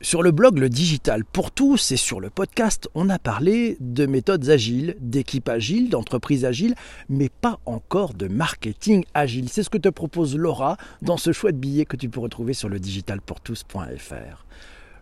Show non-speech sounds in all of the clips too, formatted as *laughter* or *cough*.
Sur le blog Le Digital pour tous et sur le podcast, on a parlé de méthodes agiles, d'équipes agiles, d'entreprises agiles, mais pas encore de marketing agile. C'est ce que te propose Laura dans ce chouette billet que tu peux retrouver sur le digitalpourtous.fr.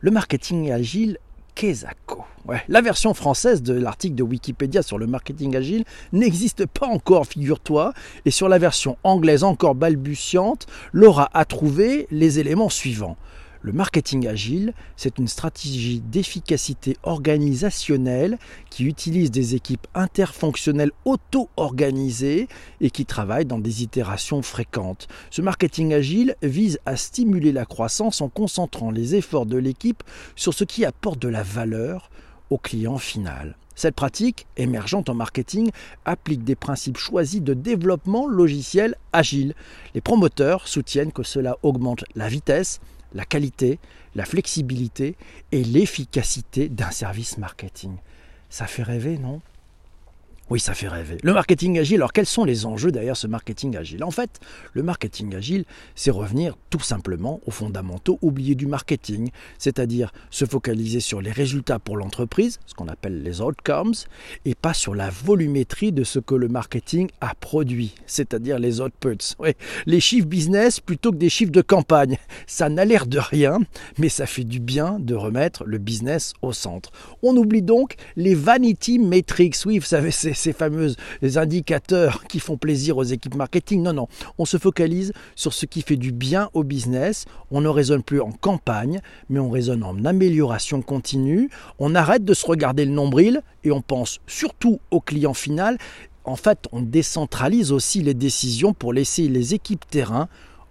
Le marketing agile Kesako. La version française de l'article de Wikipédia sur le marketing agile n'existe pas encore, figure-toi, et sur la version anglaise encore balbutiante, Laura a trouvé les éléments suivants. Le marketing agile, c'est une stratégie d'efficacité organisationnelle qui utilise des équipes interfonctionnelles auto-organisées et qui travaillent dans des itérations fréquentes. Ce marketing agile vise à stimuler la croissance en concentrant les efforts de l'équipe sur ce qui apporte de la valeur au client final. Cette pratique, émergente en marketing, applique des principes choisis de développement logiciel agile. Les promoteurs soutiennent que cela augmente la vitesse, la qualité, la flexibilité et l'efficacité d'un service marketing. Ça fait rêver, non? Oui, ça fait rêver. Le marketing agile, alors quels sont les enjeux derrière ce marketing agile? En fait, le marketing agile, c'est revenir tout simplement aux fondamentaux oubliés du marketing, c'est-à-dire se focaliser sur les résultats pour l'entreprise, ce qu'on appelle les outcomes, et pas sur la volumétrie de ce que le marketing a produit, c'est-à-dire les outputs. Oui, les chiffres business plutôt que des chiffres de campagne. Ça n'a l'air de rien, mais ça fait du bien de remettre le business au centre. On oublie donc les vanity metrics. Oui, vous savez, c'est ces fameux indicateurs qui font plaisir aux équipes marketing. Non, non, on se focalise sur ce qui fait du bien au business. On ne raisonne plus en campagne, mais on raisonne en amélioration continue. On arrête de se regarder le nombril et on pense surtout au client final. En fait, on décentralise aussi les décisions pour laisser les équipes terrain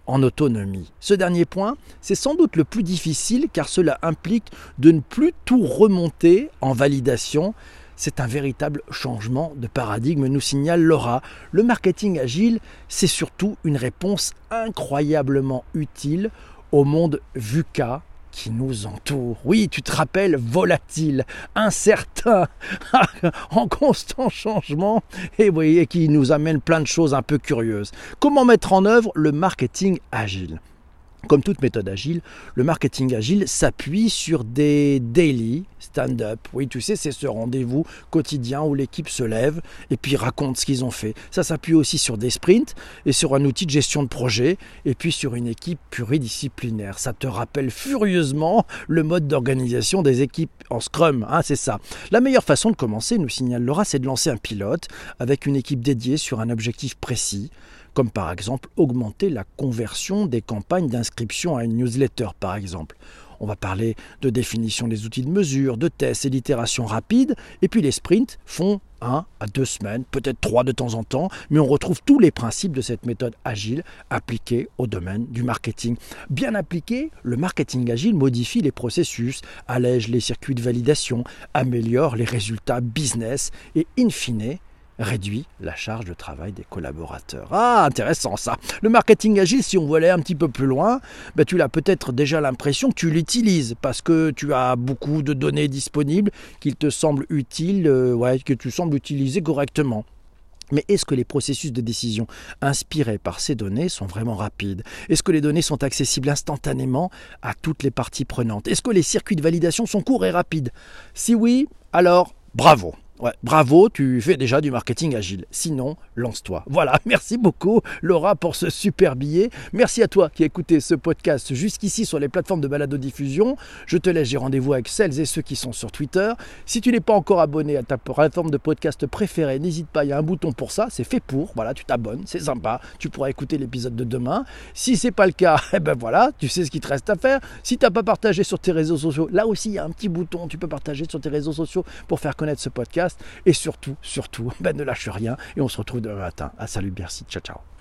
en autonomie. Ce dernier point, c'est sans doute le plus difficile car cela implique de ne plus tout remonter en validation, c'est un véritable changement de paradigme, nous signale Laura. Le marketing agile, c'est surtout une réponse incroyablement utile au monde VUCA qui nous entoure. Oui, tu te rappelles, volatile, incertain, *laughs* en constant changement, et, oui, et qui nous amène plein de choses un peu curieuses. Comment mettre en œuvre le marketing agile? Comme toute méthode agile, le marketing agile s'appuie sur des daily stand-up. Oui, tu sais, c'est ce rendez-vous quotidien où l'équipe se lève et puis raconte ce qu'ils ont fait. Ça s'appuie aussi sur des sprints et sur un outil de gestion de projet et puis sur une équipe pluridisciplinaire. Ça te rappelle furieusement le mode d'organisation des équipes en Scrum, hein, c'est ça. La meilleure façon de commencer, nous signale Laura, c'est de lancer un pilote avec une équipe dédiée sur un objectif précis comme par exemple augmenter la conversion des campagnes d'inscription à une newsletter par exemple. On va parler de définition des outils de mesure, de tests et d'itération rapide, et puis les sprints font un à deux semaines, peut-être trois de temps en temps, mais on retrouve tous les principes de cette méthode agile appliquée au domaine du marketing. Bien appliqué, le marketing agile modifie les processus, allège les circuits de validation, améliore les résultats business et in fine réduit la charge de travail des collaborateurs. Ah, intéressant ça. Le marketing agile, si on veut aller un petit peu plus loin, ben, tu as peut-être déjà l'impression que tu l'utilises parce que tu as beaucoup de données disponibles qu'il te semble utile, euh, ouais, que tu sembles utiliser correctement. Mais est-ce que les processus de décision inspirés par ces données sont vraiment rapides? Est-ce que les données sont accessibles instantanément à toutes les parties prenantes? Est-ce que les circuits de validation sont courts et rapides? Si oui, alors bravo Ouais, bravo, tu fais déjà du marketing agile. Sinon, lance-toi. Voilà, *laughs* merci beaucoup Laura pour ce super billet. Merci à toi qui as écouté ce podcast jusqu'ici sur les plateformes de balado-diffusion. Je te laisse, j'ai rendez-vous avec celles et ceux qui sont sur Twitter. Si tu n'es pas encore abonné à ta plateforme de podcast préférée, n'hésite pas, il y a un bouton pour ça, c'est fait pour. Voilà, tu t'abonnes, c'est sympa. Tu pourras écouter l'épisode de demain. Si c'est pas le cas, *laughs* eh ben voilà, tu sais ce qu'il te reste à faire. Si tu n'as pas partagé sur tes réseaux sociaux, là aussi il y a un petit bouton, tu peux partager sur tes réseaux sociaux pour faire connaître ce Et surtout, surtout, *laughs* ben, ne lâche rien. Et on se retrouve demain matin. À salut, merci. Ciao, ciao.